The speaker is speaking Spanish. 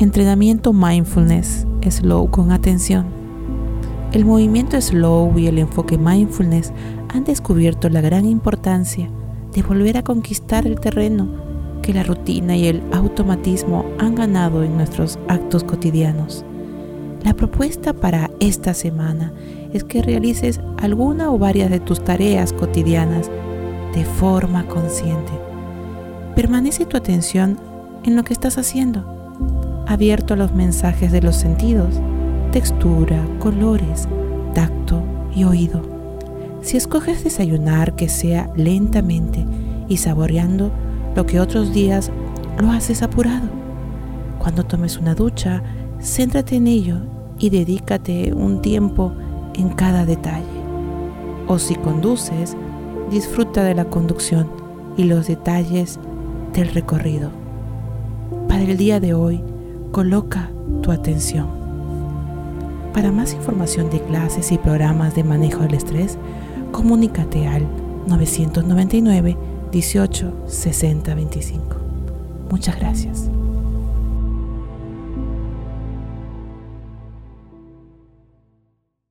Entrenamiento Mindfulness Slow con atención. El movimiento slow y el enfoque mindfulness han descubierto la gran importancia de volver a conquistar el terreno que la rutina y el automatismo han ganado en nuestros actos cotidianos. La propuesta para esta semana es que realices alguna o varias de tus tareas cotidianas de forma consciente. Permanece tu atención en lo que estás haciendo, abierto a los mensajes de los sentidos, textura, colores, tacto y oído. Si escoges desayunar, que sea lentamente y saboreando lo que otros días lo haces apurado. Cuando tomes una ducha, céntrate en ello y dedícate un tiempo en cada detalle. O si conduces, disfruta de la conducción y los detalles del recorrido. Para el día de hoy, coloca tu atención. Para más información de clases y programas de manejo del estrés, comunícate al 999 18 60 25. Muchas gracias.